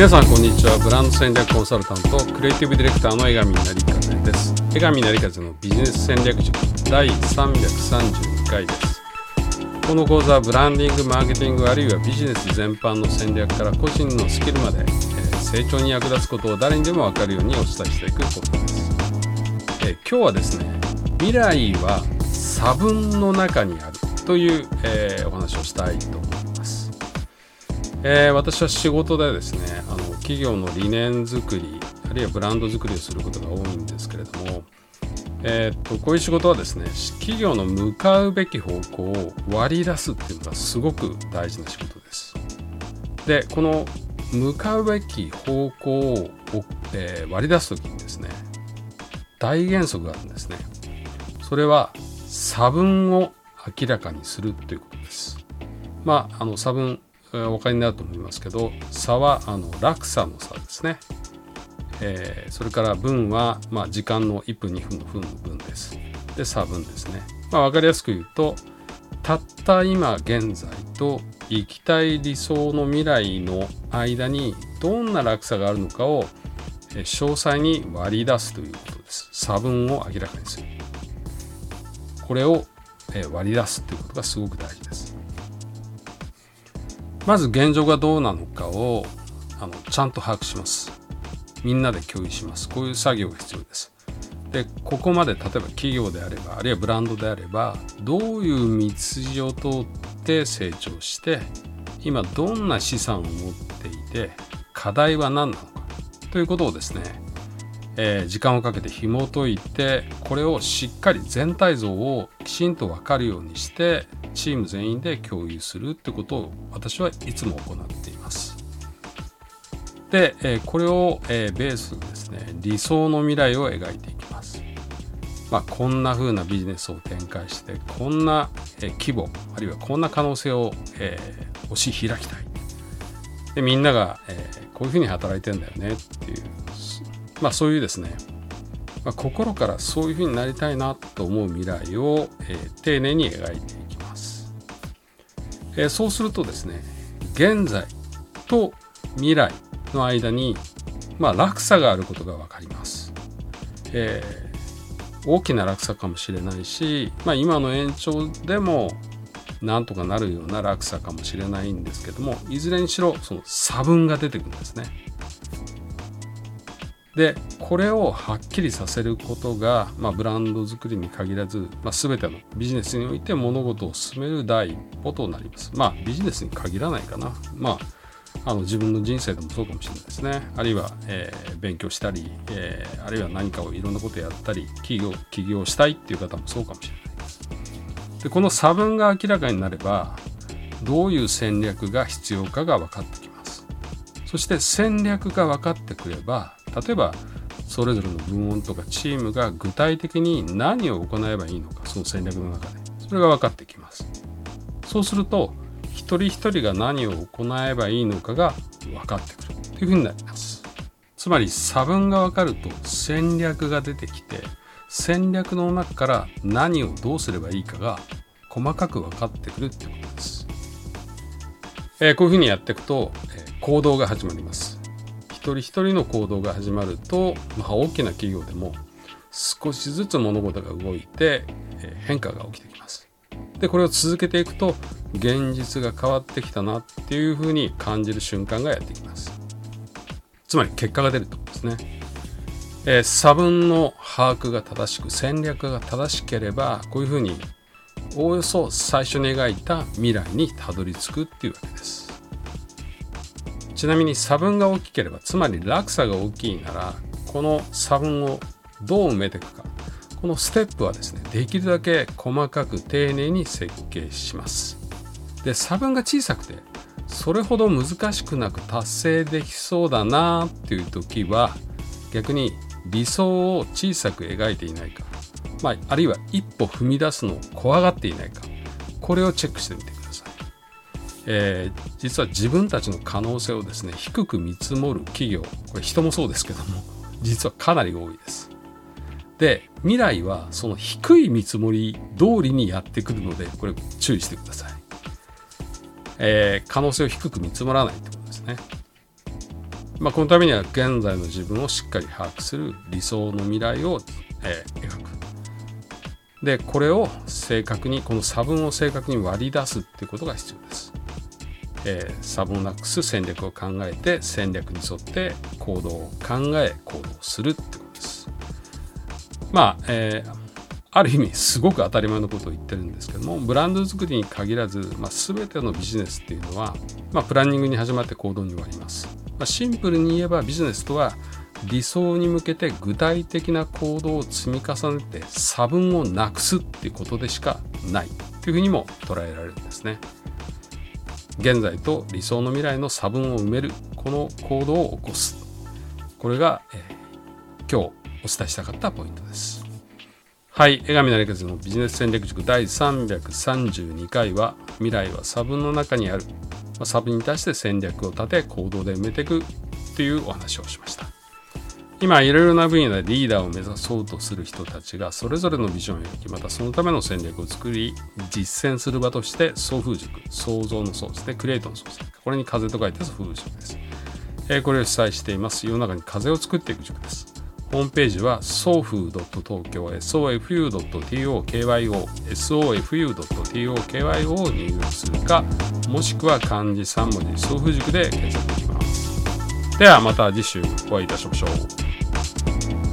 皆さんこんにちは。ブランド戦略コンサルタントクリエイティブディレクターの江上成風です。江上成風のビジネス戦略塾第332回です。この講座はブランディングマーケティングあるいはビジネス全般の戦略から個人のスキルまで、えー、成長に役立つことを誰にでも分かるようにお伝えしていく講座です、えー、今日はですね未来は差分の中にあるという、えー、お話をしたいと思います、えー、私は仕事でですね企業の理念作りあるいはブランド作りをすることが多いんですけれども、えー、っとこういう仕事はですね企業の向かうべき方向を割り出すっていうのがすごく大事な仕事ですでこの向かうべき方向を、えー、割り出す時にですね大原則があるんですねそれは差分を明らかにするということです。まあ、あの差分、お分かりになると思いますけど差はあの落差の差ですね。えー、それから分は、まあ、時間の1分2分の分の分です。で差分ですね。まあ、分かりやすく言うとたった今現在と行きたい理想の未来の間にどんな落差があるのかを詳細に割り出すということです。差分を明らかにする。これをえ割り出すっていうことがすごく大事です。まず現状がどうなのかをあのちゃんと把握します。みんなで共有します。こういう作業が必要です。で、ここまで例えば企業であれば、あるいはブランドであれば、どういう道筋を通って成長して、今どんな資産を持っていて、課題は何なのかということをですね、えー、時間をかけて紐解いてこれをしっかり全体像をきちんと分かるようにしてチーム全員で共有するってことを私はいつも行っています。で、え、これを、え、ベースにですね理想の未来を描いていきます。まあ、こんな風なビジネスを展開してこんな、え、規模あるいはこんな可能性を、え、押し開きたいでみんなが、え、こういうふうに働いてんだよねっていうまあ、そういうですね、まあ、心からそういうふうになりたいなと思う未来を、え、丁寧に描いていきます、え、そうするとですね現在と未来の間に、まあ、落差があることが分かります、えー、大きな落差かもしれないし、まあ、今の延長でもなんとかなるような落差かもしれないんですけどもいずれにしろその差分が出てくるんですね。でこれをはっきりさせることが、まあ、ブランド作りに限らず、まあ、全てのビジネスにおいて物事を進める第一歩となります。まあビジネスに限らないかな。まああの自分の人生でもそうかもしれないですね。あるいは、えー、勉強したり、えー、あるいは何かをいろんなことやったり、起業起業したいっていう方もそうかもしれないです。でこの差分が明らかになればどういう戦略が必要かが分かってきます。そして戦略が分かってくれば例えばそれぞれの部門とかチームが具体的に何を行えばいいのかその戦略の中で。それが分かってきます。そうすると一人一人が何を行えばいいのかが分かってくる。というふうになります。つまり差分が分かると戦略が出てきて戦略の中から何をどうすればいいかが細かく分かってくるってことです、えー、こういうふうにやっていくと、えー、行動が始まります。人一人の行動が始まると、まあ、大きな企業でも少しずつ物事が動いてえ変化が起きてきます。でこれを続けていくと現実が変わってきたなっていうふうに感じる瞬間がやってきます。つまり結果が出るってことですね。えー、差分の把握が正しく戦略が正しければこういうふうにおおよそ最初に描いた未来にたどり着くっていうわけです。ちなみに差分が大きければつまり落差が大きいならこの差分をどう埋めていくか。このステップはですねできるだけ細かく丁寧に設計します。で差分が小さくてそれほど難しくなく達成できそうだなっていう時は逆に理想を小さく描いていないか、まあ、あるいは一歩踏み出すのを怖がっていないか。これをチェックしてみてえー、実は自分たちの可能性をですね低く見積もる企業これ人もそうですけども 実はかなり多いです。で未来はその低い見積もり通りにやってくるのでこれ注意してください。えー、可能性を低く見積もらないってことですね。まあ、このためには現在の自分をしっかり把握する理想の未来を、えー、描く。で、これを正確に、この差分を正確に割り出すっていうことが必要です。えー、差分をなくす戦略を考えて戦略に沿って行動を考え行動するってことです。まあ、えー、ある意味すごく当たり前のことを言ってるんですけどもブランド作りに限らず、まあ、全てのビジネスっていうのは、まあ、プランニングに始まって行動に終わります、まあ、シンプルに言えばビジネスとは理想に向けて具体的な行動を積み重ねて差分をなくすっていうことでしかない。というふうにも捉えられるんですね。現在と理想の未来の差分を埋めるこの行動を起こす。これが、えー、今日お伝えしたかったポイントです。はい、江上成和のビジネス戦略塾第332回は未来は差分の中にある、まあ、差分に対して戦略を立て行動で埋めていくというお話をしました。今いろいろな分野でリーダーを目指そうとする人たちがそれぞれのビジョンを描きまたそのための戦略を作り実践する場として送風塾。創造の創ですねクリエイトの創で。すこれに風と書いて送風塾です、えー、これを主催しています。世の中に風を作っていく塾です。ホームページは sofu.tokyo sofu.tokyo sofu.tokyo を入力するかもしくは漢字3文字送風塾で検索できます。ではまた次週お会いいたしましょう。Thank you.